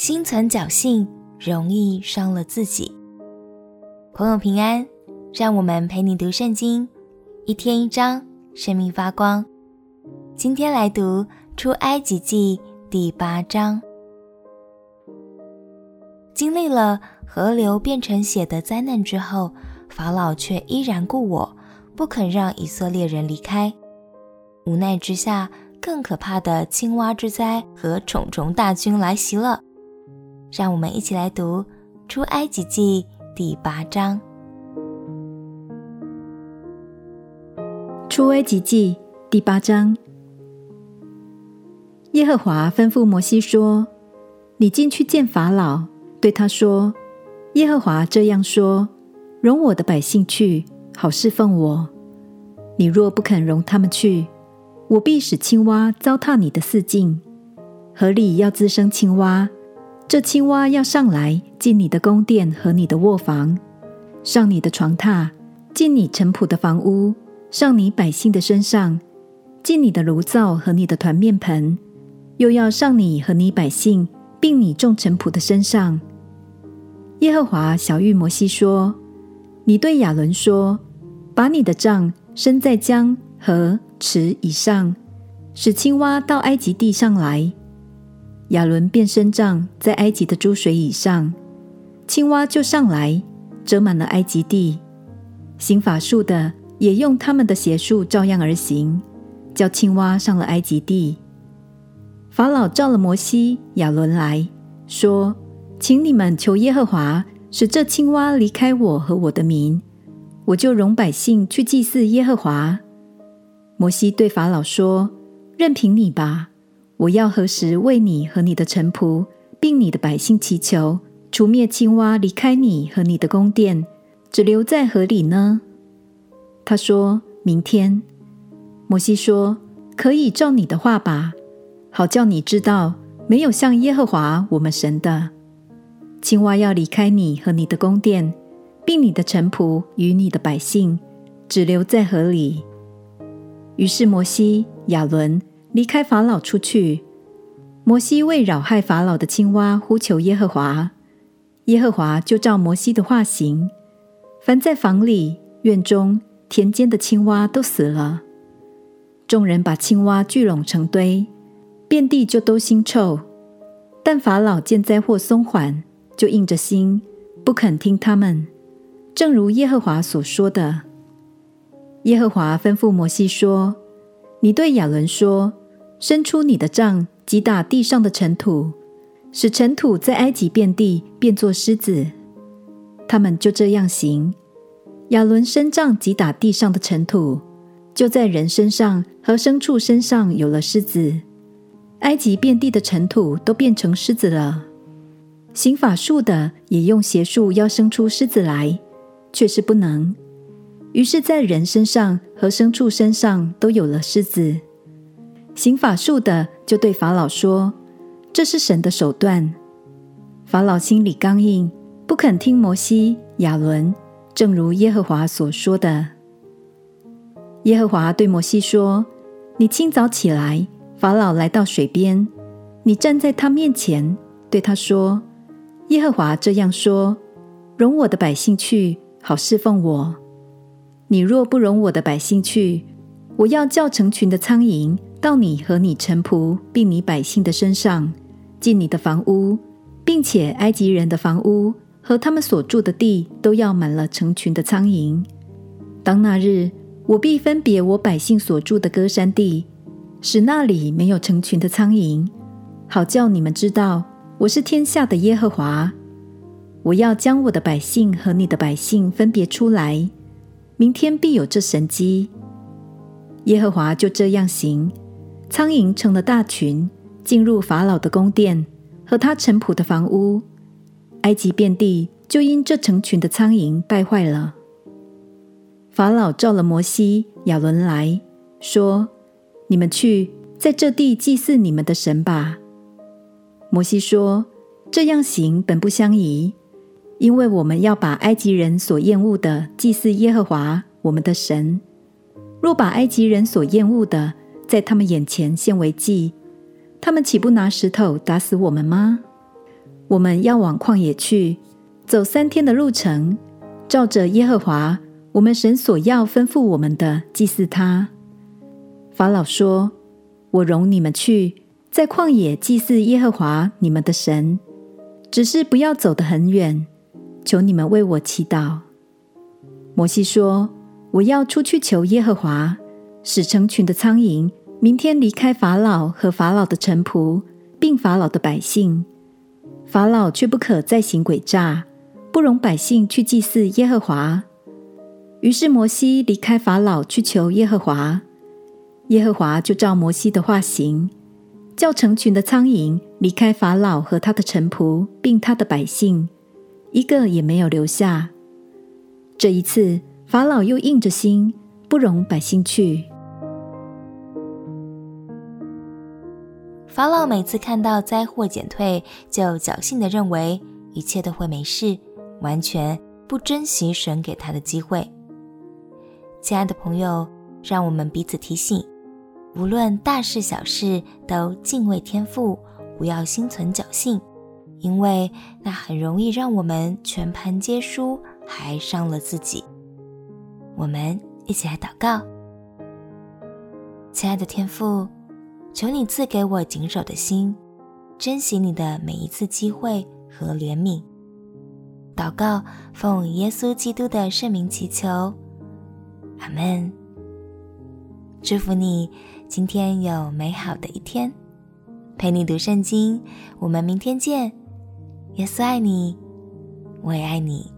心存侥幸，容易伤了自己。朋友平安，让我们陪你读圣经，一天一章，生命发光。今天来读出埃及记第八章。经历了河流变成血的灾难之后，法老却依然故我，不肯让以色列人离开。无奈之下，更可怕的青蛙之灾和虫虫大军来袭了。让我们一起来读《出埃及记》第八章。《出埃及记》第八章，耶和华吩咐摩西说：“你进去见法老，对他说：耶和华这样说：容我的百姓去，好侍奉我。你若不肯容他们去，我必使青蛙糟蹋你的四境，河里要滋生青蛙。”这青蛙要上来，进你的宫殿和你的卧房，上你的床榻，进你臣仆的房屋，上你百姓的身上，进你的炉灶和你的团面盆，又要上你和你百姓，并你众臣仆的身上。耶和华晓諭摩西说：“你对亚伦说，把你的杖伸在江河池以上，使青蛙到埃及地上来。”亚伦便伸杖在埃及的诸水以上，青蛙就上来，遮满了埃及地。行法术的也用他们的邪术照样而行，叫青蛙上了埃及地。法老召了摩西、亚伦来说：“请你们求耶和华，使这青蛙离开我和我的民，我就容百姓去祭祀耶和华。”摩西对法老说：“任凭你吧。”我要何时为你和你的臣仆，并你的百姓祈求，除灭青蛙离开你和你的宫殿，只留在河里呢？他说明天。摩西说：可以照你的话吧，好叫你知道，没有像耶和华我们神的。青蛙要离开你和你的宫殿，并你的臣仆与你的百姓，只留在河里。于是摩西、亚伦。离开法老出去，摩西为扰害法老的青蛙呼求耶和华，耶和华就照摩西的话行。凡在房里、院中、田间的青蛙都死了。众人把青蛙聚拢成堆，遍地就都腥臭。但法老见灾祸松缓，就硬着心不肯听他们，正如耶和华所说的。耶和华吩咐摩西说：“你对亚伦说。”伸出你的杖，击打地上的尘土，使尘土在埃及遍地变作狮子。他们就这样行。亚伦伸杖击打地上的尘土，就在人身上和牲畜身上有了狮子。埃及遍地的尘土都变成狮子了。行法术的也用邪术要生出狮子来，却是不能。于是，在人身上和牲畜身上都有了狮子。行法术的就对法老说：“这是神的手段。”法老心里刚硬，不肯听摩西、亚伦，正如耶和华所说的。耶和华对摩西说：“你清早起来，法老来到水边，你站在他面前，对他说：‘耶和华这样说：容我的百姓去，好侍奉我。你若不容我的百姓去，我要叫成群的苍蝇。’”到你和你臣仆并你百姓的身上，进你的房屋，并且埃及人的房屋和他们所住的地都要满了成群的苍蝇。当那日，我必分别我百姓所住的歌山地，使那里没有成群的苍蝇，好叫你们知道我是天下的耶和华。我要将我的百姓和你的百姓分别出来，明天必有这神迹。耶和华就这样行。苍蝇成了大群，进入法老的宫殿和他臣仆的房屋，埃及遍地就因这成群的苍蝇败坏了。法老召了摩西、亚伦来说：“你们去在这地祭祀你们的神吧。”摩西说：“这样行本不相宜，因为我们要把埃及人所厌恶的祭祀耶和华我们的神。若把埃及人所厌恶的，在他们眼前献为祭，他们岂不拿石头打死我们吗？我们要往旷野去，走三天的路程，照着耶和华我们神所要吩咐我们的祭祀他。”法老说：“我容你们去，在旷野祭祀耶和华你们的神，只是不要走得很远，求你们为我祈祷。”摩西说：“我要出去求耶和华，使成群的苍蝇明天离开法老和法老的臣仆，并法老的百姓。法老却不可再行诡诈，不容百姓去祭祀耶和华。”于是摩西离开法老去求耶和华。耶和华就照摩西的话行，叫成群的苍蝇离开法老和他的臣仆，并他的百姓，一个也没有留下。这一次，法老又硬着心，不容百姓去。法老每次看到灾祸减退，就侥幸地认为一切都会没事，完全不珍惜神给他的机会。亲爱的朋友，让我们彼此提醒。无论大事小事，都敬畏天父，不要心存侥幸，因为那很容易让我们全盘皆输，还伤了自己。我们一起来祷告，亲爱的天父，求你赐给我谨守的心，珍惜你的每一次机会和怜悯。祷告，奉耶稣基督的圣名祈求，阿门。祝福你。今天有美好的一天，陪你读圣经。我们明天见。耶稣爱你，我也爱你。